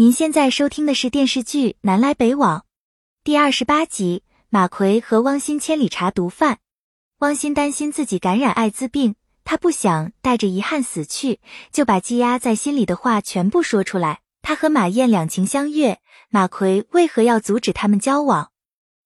您现在收听的是电视剧《南来北往》第二十八集。马奎和汪鑫千里查毒贩。汪鑫担心自己感染艾滋病，他不想带着遗憾死去，就把积压在心里的话全部说出来。他和马燕两情相悦，马奎为何要阻止他们交往？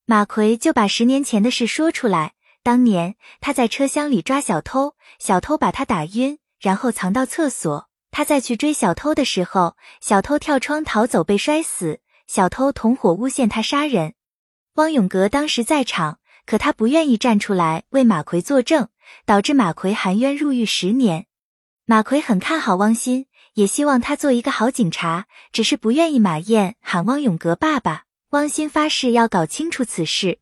马奎就把十年前的事说出来。当年他在车厢里抓小偷，小偷把他打晕，然后藏到厕所。他在去追小偷的时候，小偷跳窗逃走被摔死，小偷同伙诬陷他杀人。汪永革当时在场，可他不愿意站出来为马奎作证，导致马奎含冤入狱十年。马奎很看好汪鑫，也希望他做一个好警察，只是不愿意马燕喊汪永革爸爸。汪鑫发誓要搞清楚此事。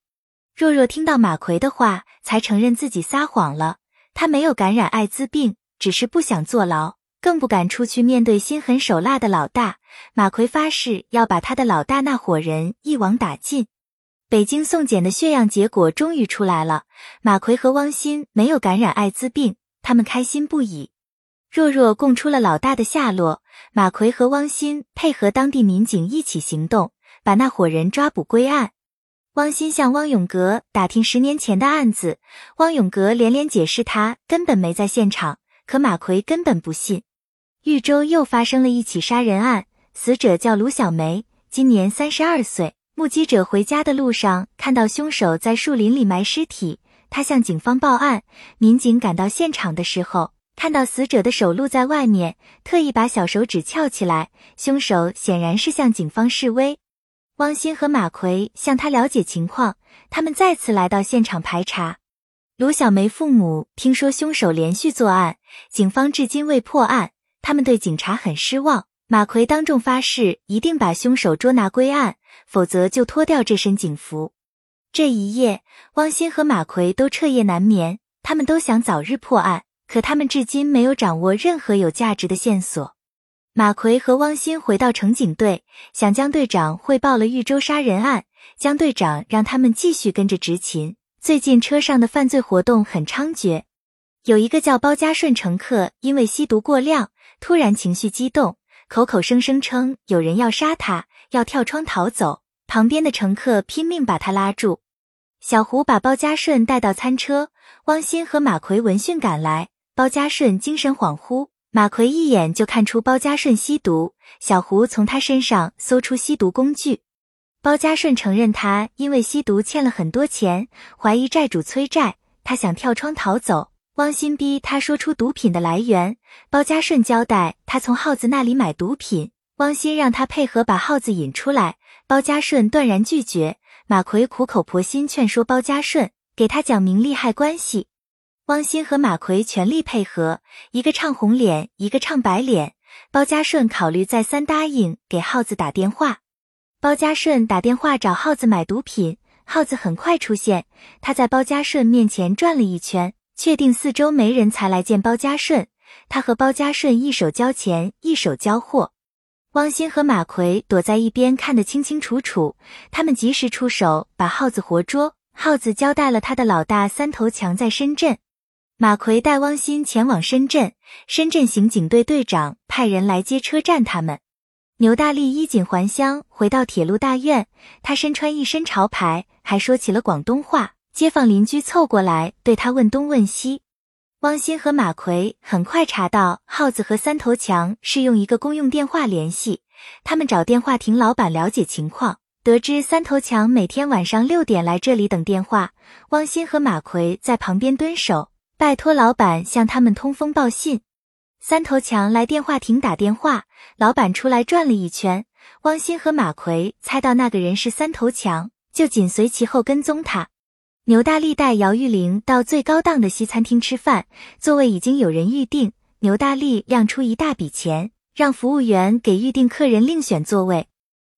若若听到马奎的话，才承认自己撒谎了。他没有感染艾滋病，只是不想坐牢，更不敢出去面对心狠手辣的老大。马奎发誓要把他的老大那伙人一网打尽。北京送检的血样结果终于出来了，马奎和汪鑫没有感染艾滋病，他们开心不已。若若供出了老大的下落，马奎和汪鑫配合当地民警一起行动，把那伙人抓捕归案。汪鑫向汪永革打听十年前的案子，汪永革连连解释他根本没在现场，可马奎根本不信。豫州又发生了一起杀人案，死者叫卢小梅，今年三十二岁。目击者回家的路上看到凶手在树林里埋尸体，他向警方报案。民警赶到现场的时候，看到死者的手露在外面，特意把小手指翘起来，凶手显然是向警方示威。汪鑫和马奎向他了解情况，他们再次来到现场排查。卢小梅父母听说凶手连续作案，警方至今未破案，他们对警察很失望。马奎当众发誓，一定把凶手捉拿归案，否则就脱掉这身警服。这一夜，汪鑫和马奎都彻夜难眠，他们都想早日破案，可他们至今没有掌握任何有价值的线索。马奎和汪鑫回到城警队，向江队长汇报了豫州杀人案。江队长让他们继续跟着执勤。最近车上的犯罪活动很猖獗，有一个叫包家顺乘客，因为吸毒过量，突然情绪激动。口口声声称有人要杀他，要跳窗逃走，旁边的乘客拼命把他拉住。小胡把包家顺带到餐车，汪鑫和马奎闻讯赶来。包家顺精神恍惚，马奎一眼就看出包家顺吸毒。小胡从他身上搜出吸毒工具。包家顺承认他因为吸毒欠了很多钱，怀疑债主催债，他想跳窗逃走。汪鑫逼他说出毒品的来源，包家顺交代他从耗子那里买毒品，汪鑫让他配合把耗子引出来，包家顺断然拒绝。马奎苦口婆心劝说包家顺，给他讲明利害关系。汪鑫和马奎全力配合，一个唱红脸，一个唱白脸。包家顺考虑再三答应给耗子打电话。包家顺打电话找耗子买毒品，耗子很快出现，他在包家顺面前转了一圈。确定四周没人才来见包家顺，他和包家顺一手交钱一手交货。汪鑫和马奎躲在一边看得清清楚楚，他们及时出手把耗子活捉。耗子交代了他的老大三头强在深圳，马奎带汪鑫前往深圳，深圳刑警队队长派人来接车站他们。牛大力衣锦还乡回到铁路大院，他身穿一身潮牌，还说起了广东话。街坊邻居凑过来对他问东问西，汪鑫和马奎很快查到耗子和三头强是用一个公用电话联系，他们找电话亭老板了解情况，得知三头强每天晚上六点来这里等电话，汪鑫和马奎在旁边蹲守，拜托老板向他们通风报信。三头强来电话亭打电话，老板出来转了一圈，汪鑫和马奎猜到那个人是三头强，就紧随其后跟踪他。牛大力带姚玉玲到最高档的西餐厅吃饭，座位已经有人预定。牛大力亮出一大笔钱，让服务员给预定客人另选座位。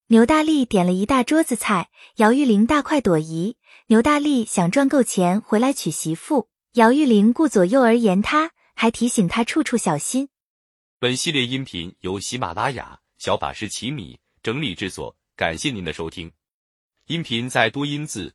牛大力点了一大桌子菜，姚玉玲大快朵颐。牛大力想赚够钱回来娶媳妇，姚玉玲顾左右而言他，还提醒他处处小心。本系列音频由喜马拉雅小法师奇米整理制作，感谢您的收听。音频在多音字。